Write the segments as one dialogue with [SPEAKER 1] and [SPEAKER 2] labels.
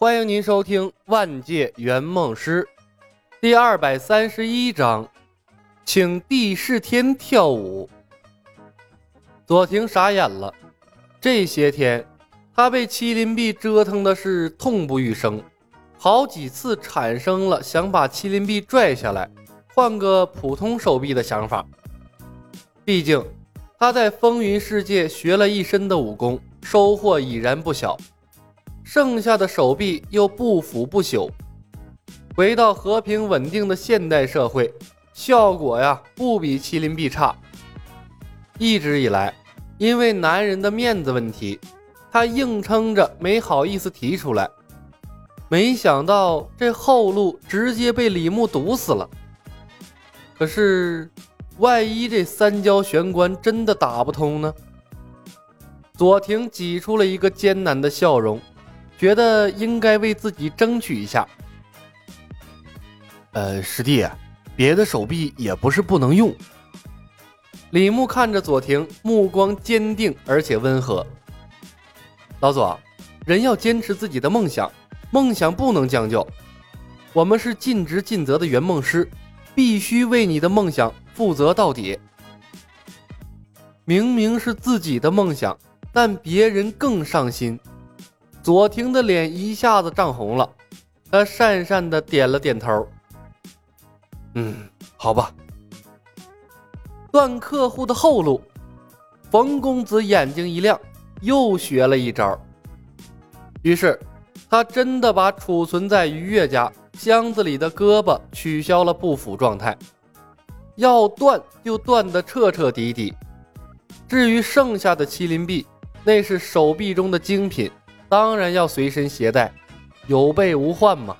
[SPEAKER 1] 欢迎您收听《万界圆梦师》第二百三十一章，请帝释天跳舞。左庭傻眼了，这些天他被麒麟臂折腾的是痛不欲生，好几次产生了想把麒麟臂拽下来，换个普通手臂的想法。毕竟他在风云世界学了一身的武功，收获已然不小。剩下的手臂又不腐不朽，回到和平稳定的现代社会，效果呀不比麒麟臂差。一直以来，因为男人的面子问题，他硬撑着没好意思提出来。没想到这后路直接被李牧堵死了。可是，万一这三焦玄关真的打不通呢？左庭挤出了一个艰难的笑容。觉得应该为自己争取一下。
[SPEAKER 2] 呃，师弟，别的手臂也不是不能用。
[SPEAKER 1] 李牧看着左庭，目光坚定而且温和。老左，人要坚持自己的梦想，梦想不能将就。我们是尽职尽责的圆梦师，必须为你的梦想负责到底。明明是自己的梦想，但别人更上心。左庭的脸一下子涨红了，他讪讪的点了点头。
[SPEAKER 2] 嗯，好吧。
[SPEAKER 1] 断客户的后路，冯公子眼睛一亮，又学了一招。于是，他真的把储存在于月家箱子里的胳膊取消了不腐状态，要断就断得彻彻底底。至于剩下的麒麟臂，那是手臂中的精品。当然要随身携带，有备无患嘛。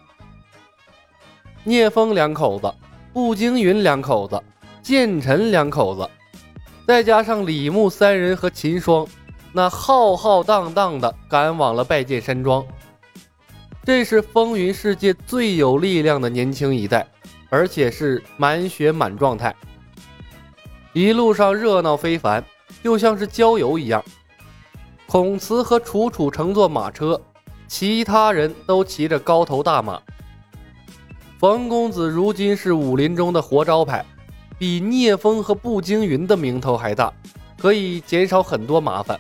[SPEAKER 1] 聂风两口子，步惊云两口子，剑尘两口子，再加上李牧三人和秦霜，那浩浩荡荡的赶往了拜见山庄。这是风云世界最有力量的年轻一代，而且是满血满状态。一路上热闹非凡，就像是郊游一样。孔慈和楚楚乘坐马车，其他人都骑着高头大马。冯公子如今是武林中的活招牌，比聂风和步惊云的名头还大，可以减少很多麻烦。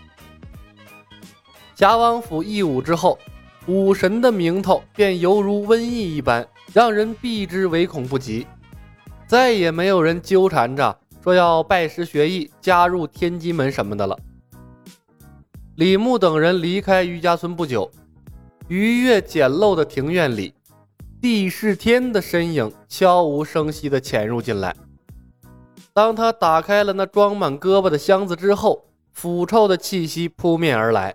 [SPEAKER 1] 侠王府一武之后，武神的名头便犹如瘟疫一般，让人避之唯恐不及。再也没有人纠缠着说要拜师学艺、加入天机门什么的了。李牧等人离开余家村不久，愉悦简陋的庭院里，帝释天的身影悄无声息地潜入进来。当他打开了那装满胳膊的箱子之后，腐臭的气息扑面而来。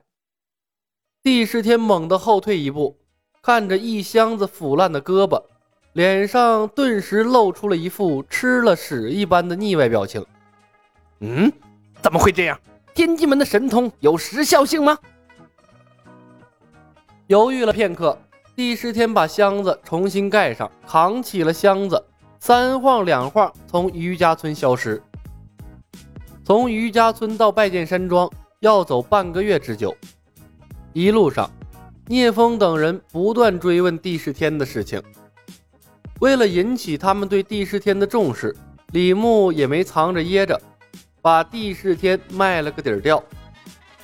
[SPEAKER 1] 帝释天猛地后退一步，看着一箱子腐烂的胳膊，脸上顿时露出了一副吃了屎一般的腻歪表情。
[SPEAKER 2] 嗯，怎么会这样？天机门的神通有时效性吗？
[SPEAKER 1] 犹豫了片刻，帝释天把箱子重新盖上，扛起了箱子，三晃两晃从余家村消失。从余家村到拜见山庄要走半个月之久，一路上，聂风等人不断追问帝释天的事情。为了引起他们对帝释天的重视，李牧也没藏着掖着。把帝释天卖了个底儿掉，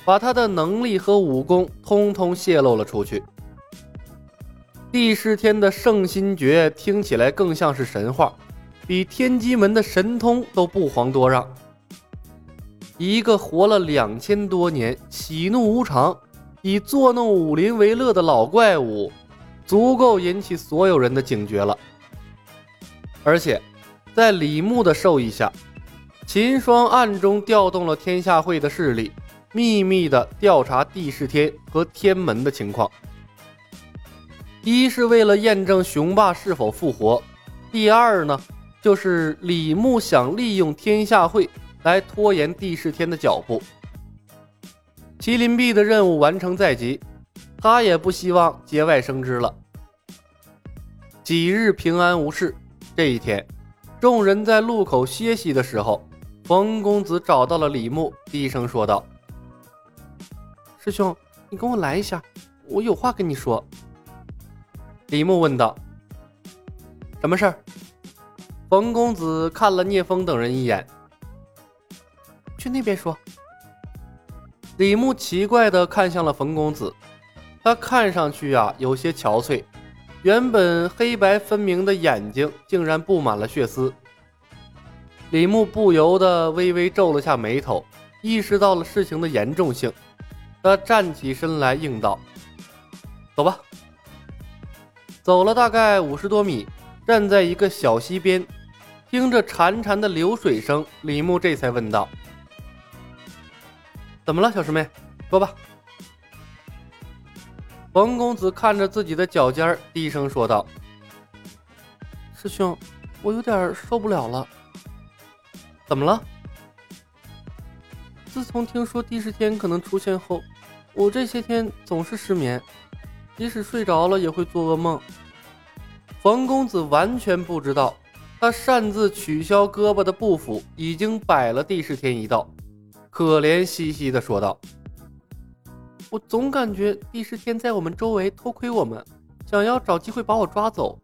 [SPEAKER 1] 把他的能力和武功通通泄露了出去。帝释天的圣心诀听起来更像是神话，比天机门的神通都不遑多让。一个活了两千多年、喜怒无常、以作弄武林为乐的老怪物，足够引起所有人的警觉了。而且，在李牧的授意下。秦霜暗中调动了天下会的势力，秘密的调查帝释天和天门的情况。一是为了验证雄霸是否复活，第二呢，就是李牧想利用天下会来拖延帝释天的脚步。麒麟臂的任务完成在即，他也不希望节外生枝了。几日平安无事，这一天，众人在路口歇息的时候。冯公子找到了李牧，低声说道：“
[SPEAKER 3] 师兄，你跟我来一下，我有话跟你说。”
[SPEAKER 1] 李牧问道：“什么事儿？”冯公子看了聂风等人一眼，
[SPEAKER 2] 去那边说。
[SPEAKER 1] 李牧奇怪地看向了冯公子，他看上去啊有些憔悴，原本黑白分明的眼睛竟然布满了血丝。李牧不由得微微皱了下眉头，意识到了事情的严重性。他站起身来应道：“走吧。”走了大概五十多米，站在一个小溪边，听着潺潺的流水声，李牧这才问道。怎么了，小师妹？说吧。冯公子看着自己的脚尖，低声说道：“
[SPEAKER 2] 师兄，我有点受不了了。
[SPEAKER 1] 怎么了？
[SPEAKER 2] 自从听说第十天可能出现后，我这些天总是失眠，即使睡着了也会做噩梦。”
[SPEAKER 1] 冯公子完全不知道，他擅自取消胳膊的步幅已经摆了第十天一道。可怜兮兮的说道：“
[SPEAKER 2] 我总感觉第十天在我们周围偷窥我们，想要找机会把我抓走。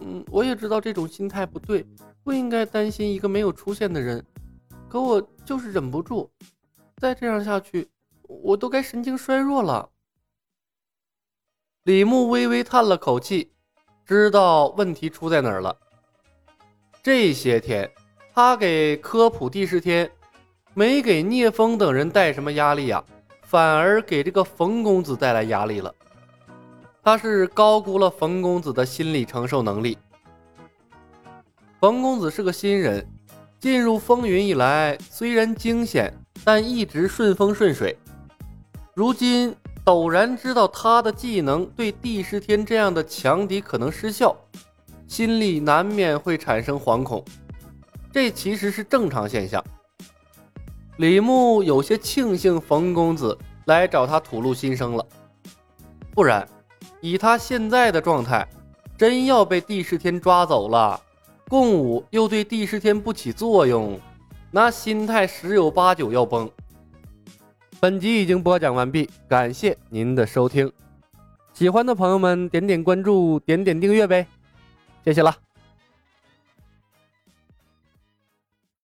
[SPEAKER 2] 嗯，我也知道这种心态不对，不应该担心一个没有出现的人，可我就是忍不住。再这样下去，我都该神经衰弱了。”
[SPEAKER 1] 李牧微微叹了口气，知道问题出在哪儿了。这些天，他给科普第十天。没给聂风等人带什么压力呀，反而给这个冯公子带来压力了。他是高估了冯公子的心理承受能力。冯公子是个新人，进入风云以来虽然惊险，但一直顺风顺水。如今陡然知道他的技能对帝释天这样的强敌可能失效，心里难免会产生惶恐。这其实是正常现象。李牧有些庆幸冯公子来找他吐露心声了，不然以他现在的状态，真要被帝释天抓走了，共舞又对帝释天不起作用，那心态十有八九要崩。本集已经播讲完毕，感谢您的收听，喜欢的朋友们点点关注，点点订阅呗，谢谢了。